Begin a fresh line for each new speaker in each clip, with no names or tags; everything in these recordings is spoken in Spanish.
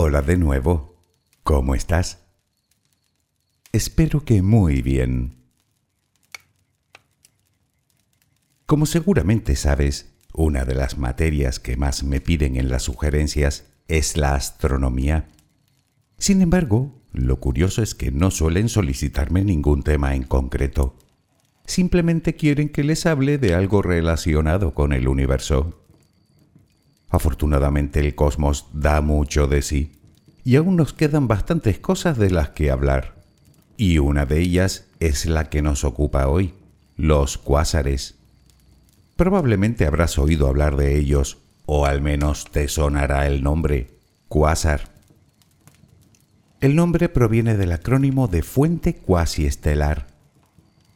Hola de nuevo. ¿Cómo estás? Espero que muy bien. Como seguramente sabes, una de las materias que más me piden en las sugerencias es la astronomía. Sin embargo, lo curioso es que no suelen solicitarme ningún tema en concreto. Simplemente quieren que les hable de algo relacionado con el universo. Afortunadamente el cosmos da mucho de sí, y aún nos quedan bastantes cosas de las que hablar. Y una de ellas es la que nos ocupa hoy, los cuásares. Probablemente habrás oído hablar de ellos, o al menos te sonará el nombre, cuásar. El nombre proviene del acrónimo de fuente cuasi-estelar,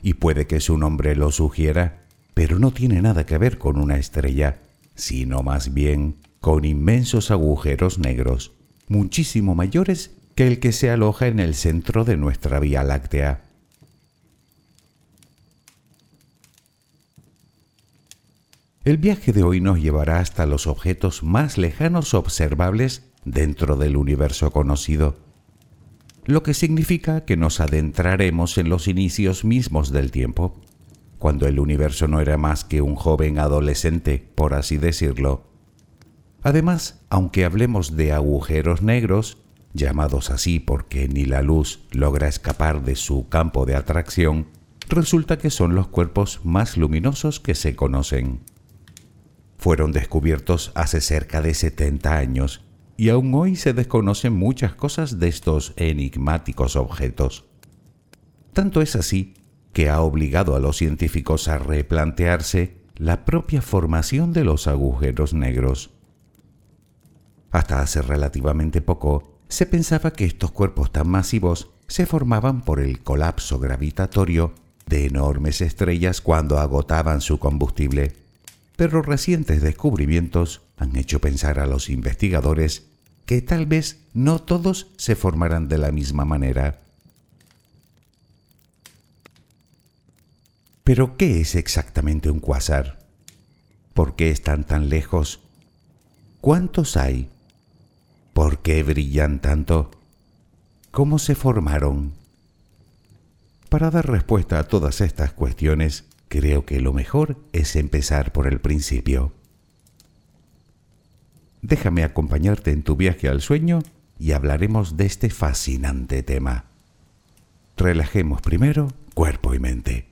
y puede que su nombre lo sugiera, pero no tiene nada que ver con una estrella sino más bien con inmensos agujeros negros, muchísimo mayores que el que se aloja en el centro de nuestra Vía Láctea. El viaje de hoy nos llevará hasta los objetos más lejanos observables dentro del universo conocido, lo que significa que nos adentraremos en los inicios mismos del tiempo cuando el universo no era más que un joven adolescente, por así decirlo. Además, aunque hablemos de agujeros negros, llamados así porque ni la luz logra escapar de su campo de atracción, resulta que son los cuerpos más luminosos que se conocen. Fueron descubiertos hace cerca de 70 años y aún hoy se desconocen muchas cosas de estos enigmáticos objetos. Tanto es así que ha obligado a los científicos a replantearse la propia formación de los agujeros negros. Hasta hace relativamente poco, se pensaba que estos cuerpos tan masivos se formaban por el colapso gravitatorio de enormes estrellas cuando agotaban su combustible, pero recientes descubrimientos han hecho pensar a los investigadores que tal vez no todos se formarán de la misma manera. Pero, ¿qué es exactamente un cuásar? ¿Por qué están tan lejos? ¿Cuántos hay? ¿Por qué brillan tanto? ¿Cómo se formaron? Para dar respuesta a todas estas cuestiones, creo que lo mejor es empezar por el principio. Déjame acompañarte en tu viaje al sueño y hablaremos de este fascinante tema. Relajemos primero cuerpo y mente.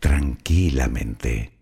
tranquilamente.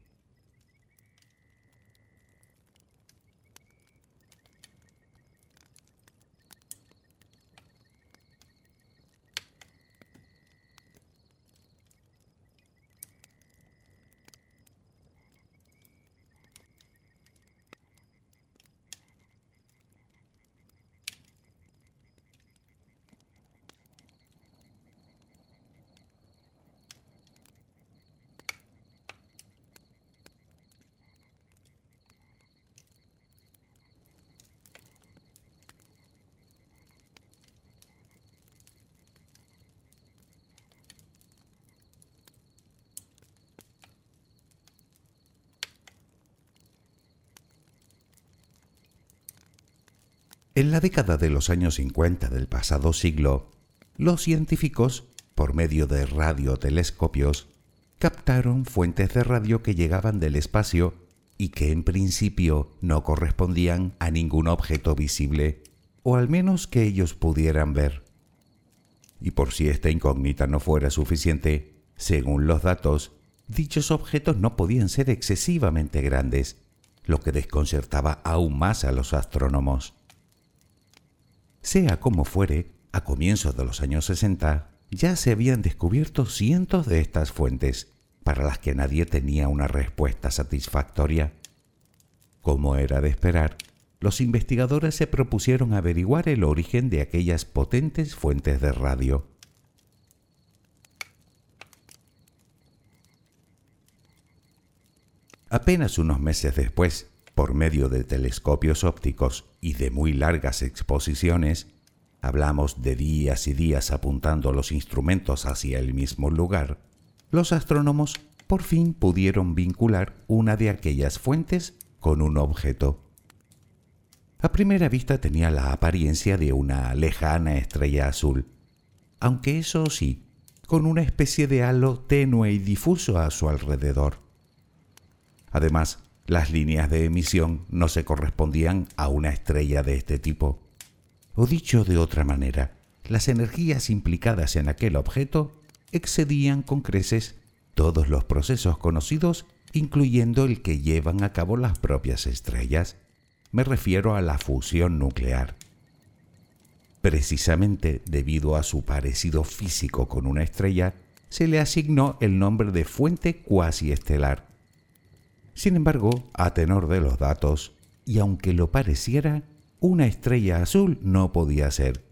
En la década de los años 50 del pasado siglo, los científicos, por medio de radiotelescopios, captaron fuentes de radio que llegaban del espacio y que en principio no correspondían a ningún objeto visible, o al menos que ellos pudieran ver. Y por si esta incógnita no fuera suficiente, según los datos, dichos objetos no podían ser excesivamente grandes, lo que desconcertaba aún más a los astrónomos. Sea como fuere, a comienzos de los años 60 ya se habían descubierto cientos de estas fuentes, para las que nadie tenía una respuesta satisfactoria. Como era de esperar, los investigadores se propusieron averiguar el origen de aquellas potentes fuentes de radio. Apenas unos meses después, por medio de telescopios ópticos y de muy largas exposiciones, hablamos de días y días apuntando los instrumentos hacia el mismo lugar, los astrónomos por fin pudieron vincular una de aquellas fuentes con un objeto. A primera vista tenía la apariencia de una lejana estrella azul, aunque eso sí, con una especie de halo tenue y difuso a su alrededor. Además, las líneas de emisión no se correspondían a una estrella de este tipo. O dicho de otra manera, las energías implicadas en aquel objeto excedían con creces todos los procesos conocidos, incluyendo el que llevan a cabo las propias estrellas. Me refiero a la fusión nuclear. Precisamente debido a su parecido físico con una estrella, se le asignó el nombre de fuente cuasi estelar sin embargo, a tenor de los datos, y aunque lo pareciera, una estrella azul no podía ser.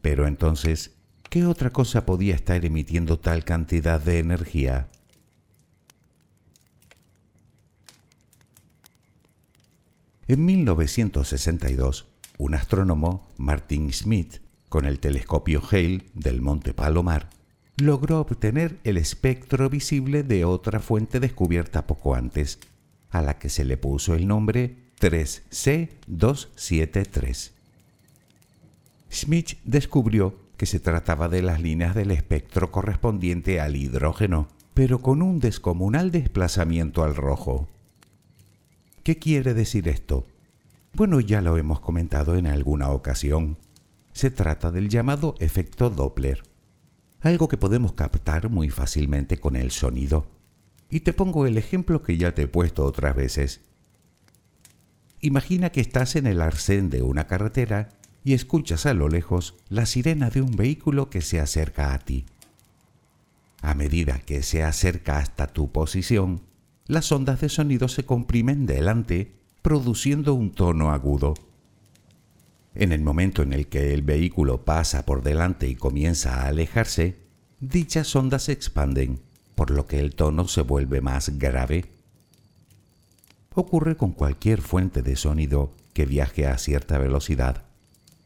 Pero entonces, ¿qué otra cosa podía estar emitiendo tal cantidad de energía? En 1962, un astrónomo, Martin Smith, con el telescopio Hale del Monte Palomar, logró obtener el espectro visible de otra fuente descubierta poco antes, a la que se le puso el nombre 3C273. Schmidt descubrió que se trataba de las líneas del espectro correspondiente al hidrógeno, pero con un descomunal desplazamiento al rojo. ¿Qué quiere decir esto? Bueno, ya lo hemos comentado en alguna ocasión. Se trata del llamado efecto Doppler, algo que podemos captar muy fácilmente con el sonido. Y te pongo el ejemplo que ya te he puesto otras veces. Imagina que estás en el arcén de una carretera y escuchas a lo lejos la sirena de un vehículo que se acerca a ti. A medida que se acerca hasta tu posición, las ondas de sonido se comprimen delante, produciendo un tono agudo. En el momento en el que el vehículo pasa por delante y comienza a alejarse, dichas ondas se expanden, por lo que el tono se vuelve más grave. Ocurre con cualquier fuente de sonido que viaje a cierta velocidad,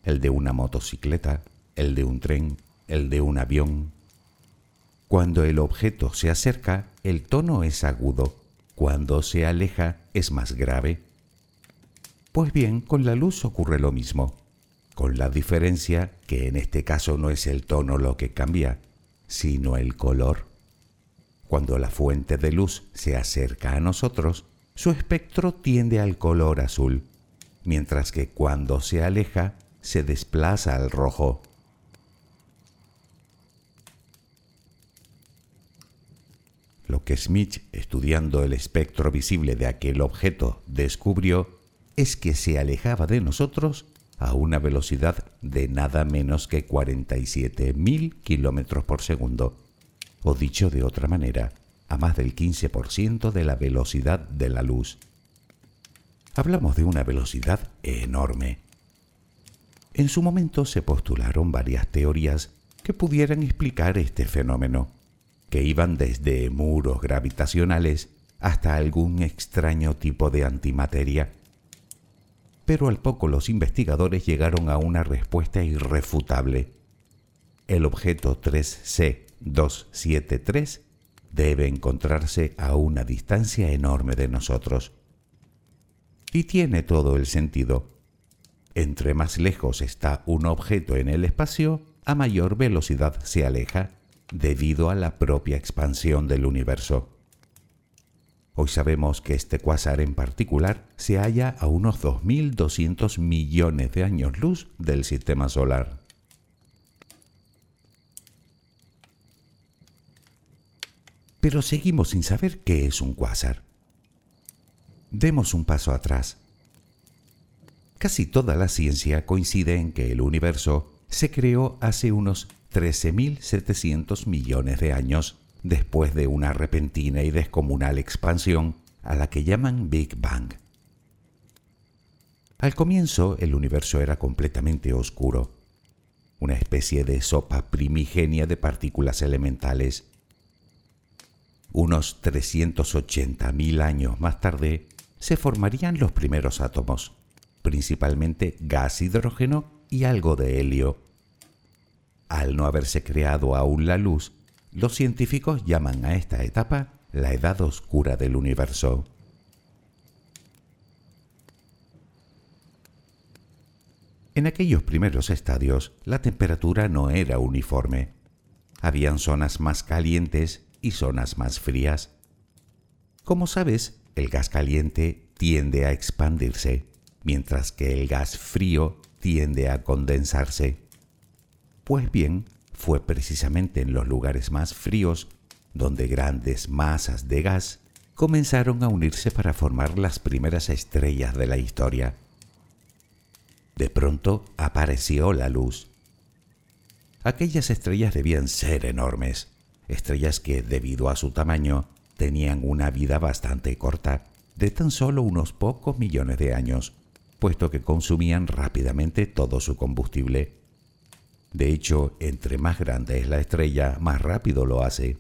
el de una motocicleta, el de un tren, el de un avión, cuando el objeto se acerca, el tono es agudo. Cuando se aleja, es más grave. Pues bien, con la luz ocurre lo mismo, con la diferencia que en este caso no es el tono lo que cambia, sino el color. Cuando la fuente de luz se acerca a nosotros, su espectro tiende al color azul, mientras que cuando se aleja, se desplaza al rojo. Lo que Smith, estudiando el espectro visible de aquel objeto, descubrió es que se alejaba de nosotros a una velocidad de nada menos que 47.000 kilómetros por segundo, o dicho de otra manera, a más del 15% de la velocidad de la luz. Hablamos de una velocidad enorme. En su momento se postularon varias teorías que pudieran explicar este fenómeno que iban desde muros gravitacionales hasta algún extraño tipo de antimateria. Pero al poco los investigadores llegaron a una respuesta irrefutable. El objeto 3C273 debe encontrarse a una distancia enorme de nosotros. Y tiene todo el sentido. Entre más lejos está un objeto en el espacio, a mayor velocidad se aleja debido a la propia expansión del universo. Hoy sabemos que este cuásar en particular se halla a unos 2.200 millones de años luz del sistema solar. Pero seguimos sin saber qué es un cuásar. Demos un paso atrás. Casi toda la ciencia coincide en que el universo se creó hace unos 13.700 millones de años después de una repentina y descomunal expansión a la que llaman Big Bang. Al comienzo el universo era completamente oscuro, una especie de sopa primigenia de partículas elementales. Unos 380.000 años más tarde se formarían los primeros átomos, principalmente gas hidrógeno y algo de helio al no haberse creado aún la luz, los científicos llaman a esta etapa la edad oscura del universo. En aquellos primeros estadios, la temperatura no era uniforme. Habían zonas más calientes y zonas más frías. Como sabes, el gas caliente tiende a expandirse, mientras que el gas frío tiende a condensarse. Pues bien, fue precisamente en los lugares más fríos donde grandes masas de gas comenzaron a unirse para formar las primeras estrellas de la historia. De pronto apareció la luz. Aquellas estrellas debían ser enormes, estrellas que, debido a su tamaño, tenían una vida bastante corta, de tan solo unos pocos millones de años, puesto que consumían rápidamente todo su combustible. De hecho, entre más grande es la estrella, más rápido lo hace.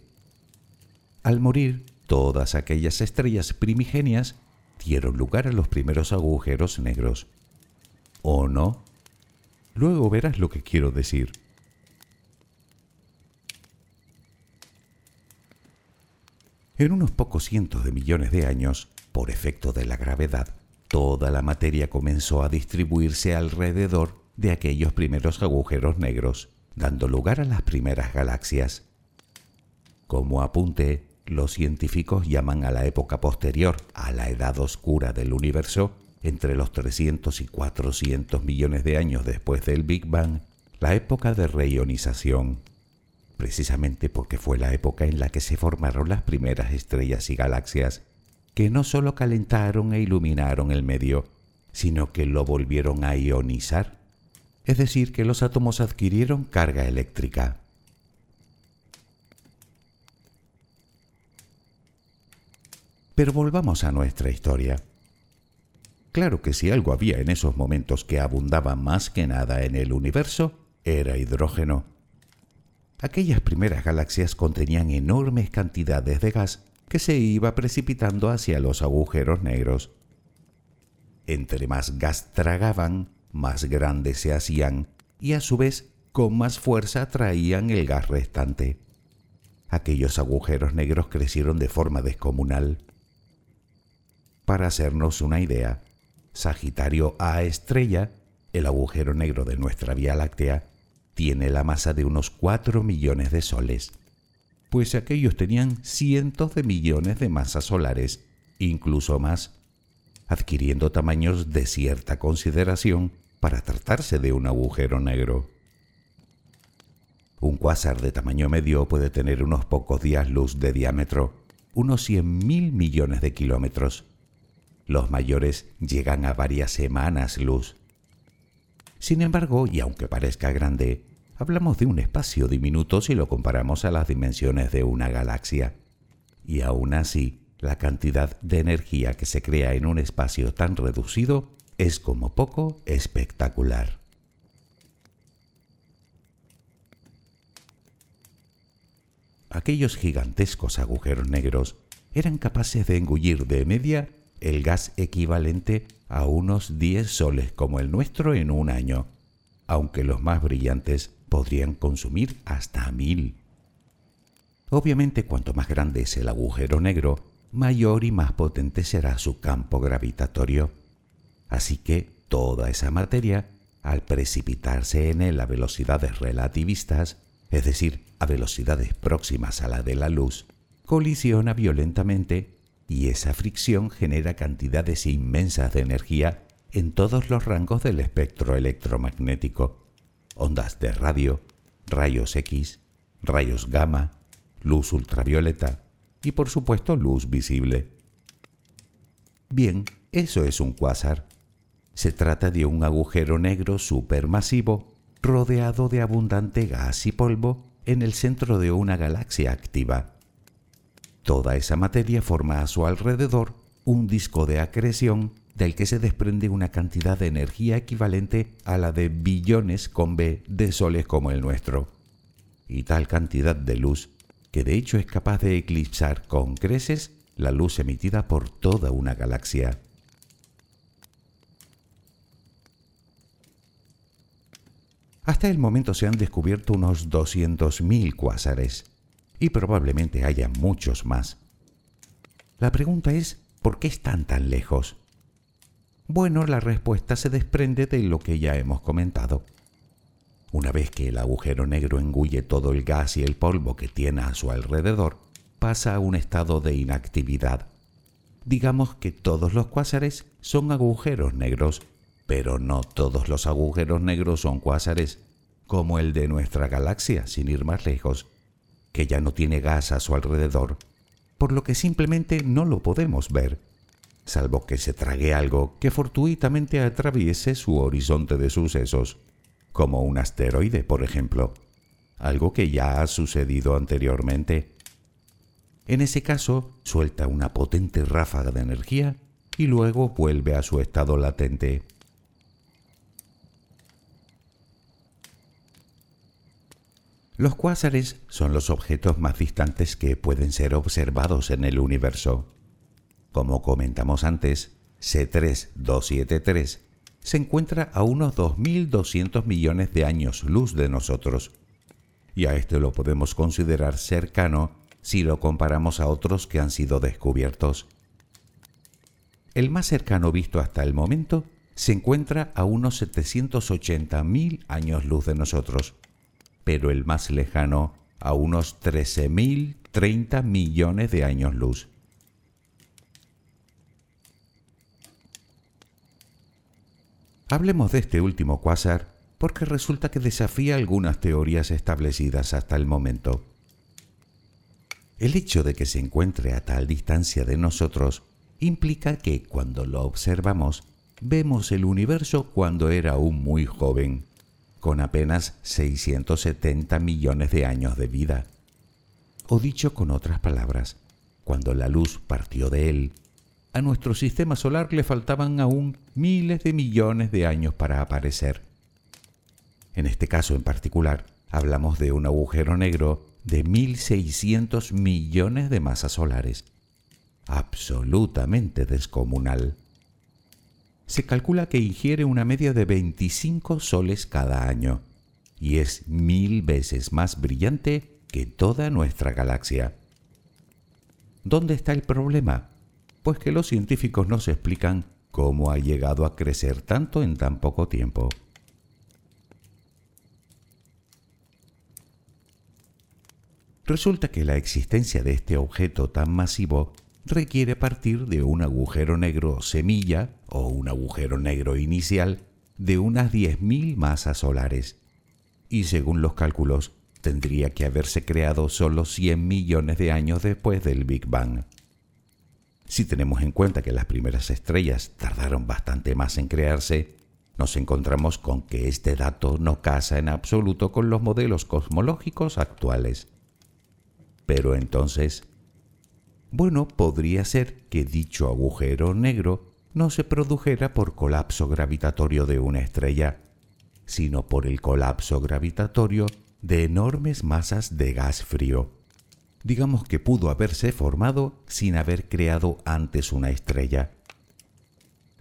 Al morir, todas aquellas estrellas primigenias dieron lugar a los primeros agujeros negros. ¿O no? Luego verás lo que quiero decir. En unos pocos cientos de millones de años, por efecto de la gravedad, toda la materia comenzó a distribuirse alrededor de aquellos primeros agujeros negros, dando lugar a las primeras galaxias. Como apunte, los científicos llaman a la época posterior a la edad oscura del universo, entre los 300 y 400 millones de años después del Big Bang, la época de reionización, precisamente porque fue la época en la que se formaron las primeras estrellas y galaxias, que no solo calentaron e iluminaron el medio, sino que lo volvieron a ionizar, es decir, que los átomos adquirieron carga eléctrica. Pero volvamos a nuestra historia. Claro que si algo había en esos momentos que abundaba más que nada en el universo, era hidrógeno. Aquellas primeras galaxias contenían enormes cantidades de gas que se iba precipitando hacia los agujeros negros. Entre más gas tragaban, más grandes se hacían y a su vez con más fuerza traían el gas restante. Aquellos agujeros negros crecieron de forma descomunal. Para hacernos una idea, Sagitario A estrella, el agujero negro de nuestra Vía Láctea, tiene la masa de unos 4 millones de soles, pues aquellos tenían cientos de millones de masas solares, incluso más, adquiriendo tamaños de cierta consideración para tratarse de un agujero negro. Un cuásar de tamaño medio puede tener unos pocos días luz de diámetro, unos 100.000 millones de kilómetros, los mayores llegan a varias semanas luz. Sin embargo, y aunque parezca grande, hablamos de un espacio diminuto si lo comparamos a las dimensiones de una galaxia. Y aún así, la cantidad de energía que se crea en un espacio tan reducido es como poco espectacular. Aquellos gigantescos agujeros negros eran capaces de engullir de media el gas equivalente a unos 10 soles como el nuestro en un año, aunque los más brillantes podrían consumir hasta mil. Obviamente cuanto más grande es el agujero negro, mayor y más potente será su campo gravitatorio. Así que toda esa materia, al precipitarse en él a velocidades relativistas, es decir, a velocidades próximas a la de la luz, colisiona violentamente y esa fricción genera cantidades inmensas de energía en todos los rangos del espectro electromagnético, ondas de radio, rayos X, rayos gamma, luz ultravioleta y por supuesto luz visible. Bien, eso es un cuásar. Se trata de un agujero negro supermasivo rodeado de abundante gas y polvo en el centro de una galaxia activa. Toda esa materia forma a su alrededor un disco de acreción del que se desprende una cantidad de energía equivalente a la de billones con B de soles como el nuestro, y tal cantidad de luz que de hecho es capaz de eclipsar con creces la luz emitida por toda una galaxia. Hasta el momento se han descubierto unos 200.000 cuásares y probablemente haya muchos más. La pregunta es, ¿por qué están tan lejos? Bueno, la respuesta se desprende de lo que ya hemos comentado. Una vez que el agujero negro engulle todo el gas y el polvo que tiene a su alrededor, pasa a un estado de inactividad. Digamos que todos los cuásares son agujeros negros, pero no todos los agujeros negros son cuásares, como el de nuestra galaxia, sin ir más lejos que ya no tiene gas a su alrededor, por lo que simplemente no lo podemos ver, salvo que se trague algo que fortuitamente atraviese su horizonte de sucesos, como un asteroide, por ejemplo, algo que ya ha sucedido anteriormente. En ese caso, suelta una potente ráfaga de energía y luego vuelve a su estado latente. Los cuásares son los objetos más distantes que pueden ser observados en el universo. Como comentamos antes, C3273 se encuentra a unos 2.200 millones de años luz de nosotros, y a este lo podemos considerar cercano si lo comparamos a otros que han sido descubiertos. El más cercano visto hasta el momento se encuentra a unos 780.000 años luz de nosotros, pero el más lejano a unos 13.000 30 millones de años luz. Hablemos de este último cuásar porque resulta que desafía algunas teorías establecidas hasta el momento. El hecho de que se encuentre a tal distancia de nosotros implica que cuando lo observamos vemos el universo cuando era aún muy joven, con apenas 670 millones de años de vida. O dicho con otras palabras, cuando la luz partió de él, a nuestro sistema solar le faltaban aún miles de millones de años para aparecer. En este caso en particular, hablamos de un agujero negro de 1.600 millones de masas solares. Absolutamente descomunal. Se calcula que ingiere una media de 25 soles cada año y es mil veces más brillante que toda nuestra galaxia. ¿Dónde está el problema? Pues que los científicos nos explican cómo ha llegado a crecer tanto en tan poco tiempo. Resulta que la existencia de este objeto tan masivo requiere partir de un agujero negro semilla o un agujero negro inicial de unas 10.000 masas solares. Y según los cálculos, tendría que haberse creado solo 100 millones de años después del Big Bang. Si tenemos en cuenta que las primeras estrellas tardaron bastante más en crearse, nos encontramos con que este dato no casa en absoluto con los modelos cosmológicos actuales. Pero entonces, bueno, podría ser que dicho agujero negro no se produjera por colapso gravitatorio de una estrella, sino por el colapso gravitatorio de enormes masas de gas frío. Digamos que pudo haberse formado sin haber creado antes una estrella.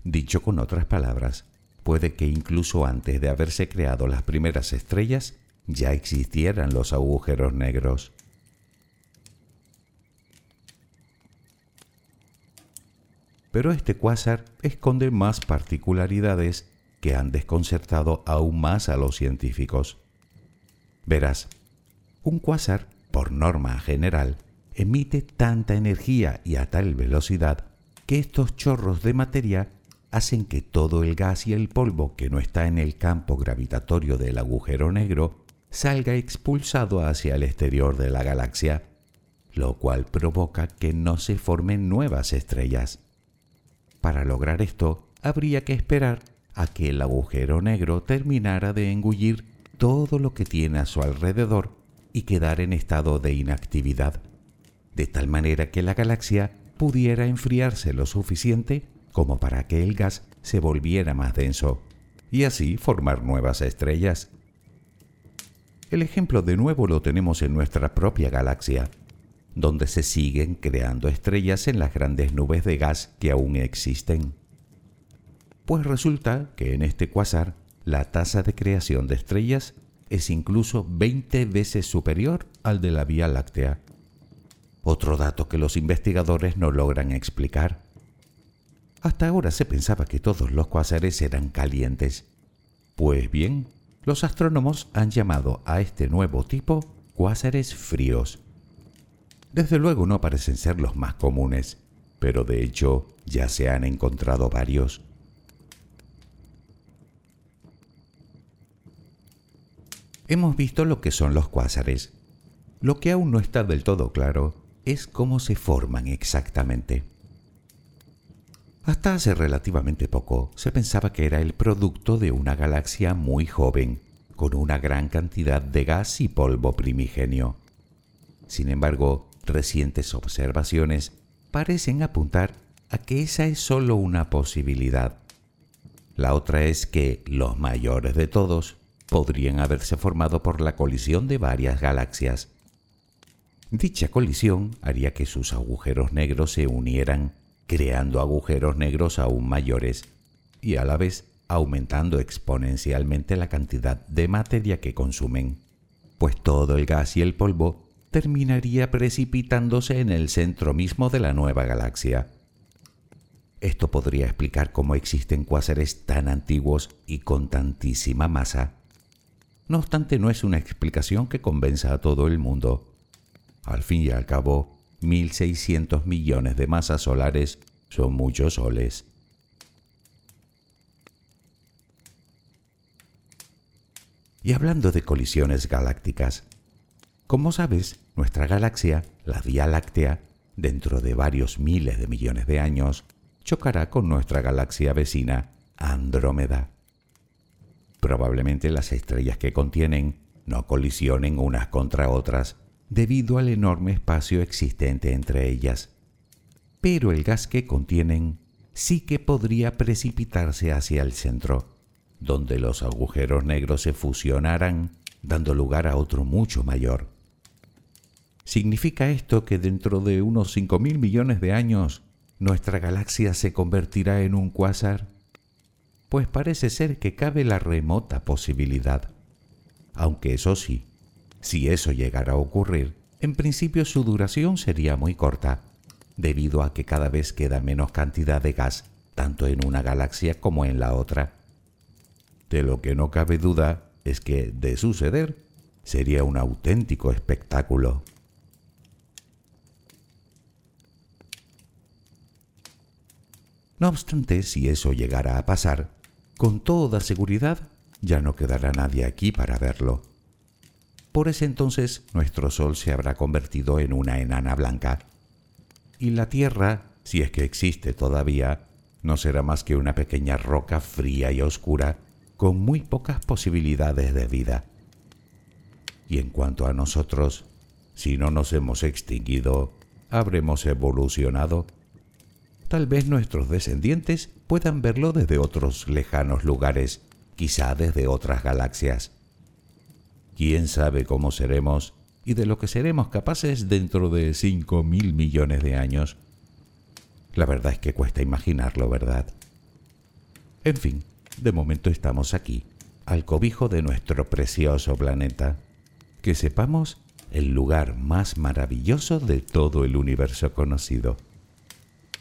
Dicho con otras palabras, puede que incluso antes de haberse creado las primeras estrellas ya existieran los agujeros negros. Pero este cuásar esconde más particularidades que han desconcertado aún más a los científicos. Verás, un cuásar, por norma general, emite tanta energía y a tal velocidad que estos chorros de materia hacen que todo el gas y el polvo que no está en el campo gravitatorio del agujero negro salga expulsado hacia el exterior de la galaxia, lo cual provoca que no se formen nuevas estrellas. Para lograr esto, habría que esperar a que el agujero negro terminara de engullir todo lo que tiene a su alrededor y quedar en estado de inactividad, de tal manera que la galaxia pudiera enfriarse lo suficiente como para que el gas se volviera más denso y así formar nuevas estrellas. El ejemplo de nuevo lo tenemos en nuestra propia galaxia donde se siguen creando estrellas en las grandes nubes de gas que aún existen. Pues resulta que en este cuásar la tasa de creación de estrellas es incluso 20 veces superior al de la Vía Láctea. Otro dato que los investigadores no logran explicar. Hasta ahora se pensaba que todos los cuásares eran calientes. Pues bien, los astrónomos han llamado a este nuevo tipo cuásares fríos desde luego no parecen ser los más comunes, pero de hecho ya se han encontrado varios. Hemos visto lo que son los cuásares. Lo que aún no está del todo claro es cómo se forman exactamente. Hasta hace relativamente poco se pensaba que era el producto de una galaxia muy joven, con una gran cantidad de gas y polvo primigenio. Sin embargo, recientes observaciones parecen apuntar a que esa es solo una posibilidad. La otra es que los mayores de todos podrían haberse formado por la colisión de varias galaxias. Dicha colisión haría que sus agujeros negros se unieran, creando agujeros negros aún mayores, y a la vez aumentando exponencialmente la cantidad de materia que consumen, pues todo el gas y el polvo terminaría precipitándose en el centro mismo de la nueva galaxia. Esto podría explicar cómo existen cuásares tan antiguos y con tantísima masa. No obstante, no es una explicación que convenza a todo el mundo. Al fin y al cabo, 1.600 millones de masas solares son muchos soles. Y hablando de colisiones galácticas, como sabes, nuestra galaxia, la Vía Láctea, dentro de varios miles de millones de años, chocará con nuestra galaxia vecina, Andrómeda. Probablemente las estrellas que contienen no colisionen unas contra otras debido al enorme espacio existente entre ellas. Pero el gas que contienen sí que podría precipitarse hacia el centro, donde los agujeros negros se fusionarán, dando lugar a otro mucho mayor. ¿Significa esto que dentro de unos 5.000 millones de años nuestra galaxia se convertirá en un cuásar? Pues parece ser que cabe la remota posibilidad. Aunque eso sí, si eso llegara a ocurrir, en principio su duración sería muy corta, debido a que cada vez queda menos cantidad de gas, tanto en una galaxia como en la otra. De lo que no cabe duda es que, de suceder, sería un auténtico espectáculo. No obstante, si eso llegara a pasar, con toda seguridad ya no quedará nadie aquí para verlo. Por ese entonces nuestro Sol se habrá convertido en una enana blanca. Y la Tierra, si es que existe todavía, no será más que una pequeña roca fría y oscura con muy pocas posibilidades de vida. Y en cuanto a nosotros, si no nos hemos extinguido, habremos evolucionado Tal vez nuestros descendientes puedan verlo desde otros lejanos lugares, quizá desde otras galaxias. ¿Quién sabe cómo seremos y de lo que seremos capaces dentro de cinco mil millones de años? La verdad es que cuesta imaginarlo, ¿verdad? En fin, de momento estamos aquí, al cobijo de nuestro precioso planeta. Que sepamos el lugar más maravilloso de todo el universo conocido.